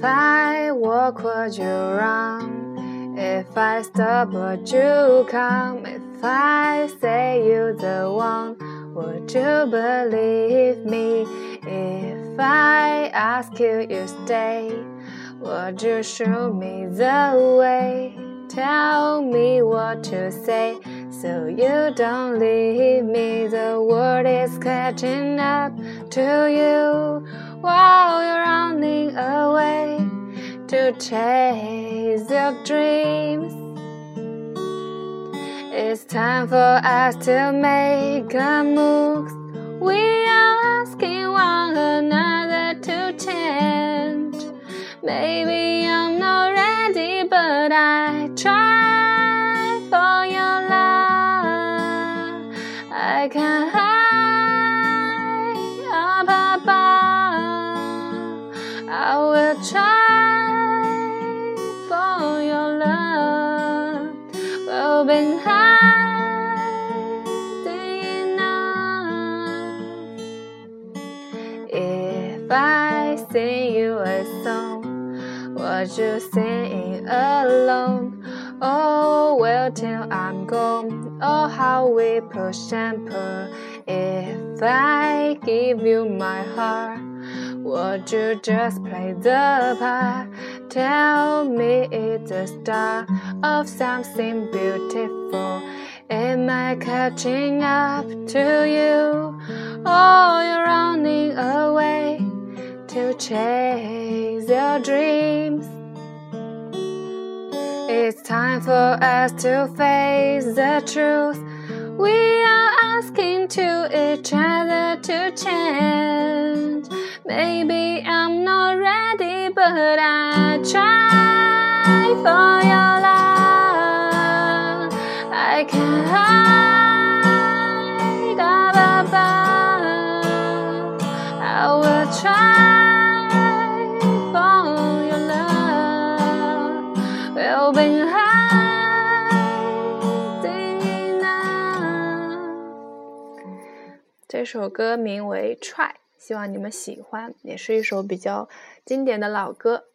If I walk, would you run? If I stop, would you come? If I say you're the one, would you believe me? If I ask you, you stay. Would you show me the way? Tell me what to say so you don't leave me. The world is catching up to you while you're running away to chase your dreams. It's time for us to make a move. We are asking one another to change. Maybe I'm not ready, but I try for your love. I can't hide up above. I will try We'll be hiding enough. If I sing you a song, would you sing alone? Oh, well, till I'm gone. Oh, how we push and pull. If I give you my heart, would you just play the part? Tell me it's the start of something beautiful. Am I catching up to you? Oh, you're running away to chase your dreams. It's time for us to face the truth. We are asking to each other to change. Maybe I'm not ready, but I try for your love. I can hide above. I will try for your love. We'll be hiding enough. 这首歌名为《Try》，希望你们喜欢，也是一首比较经典的老歌。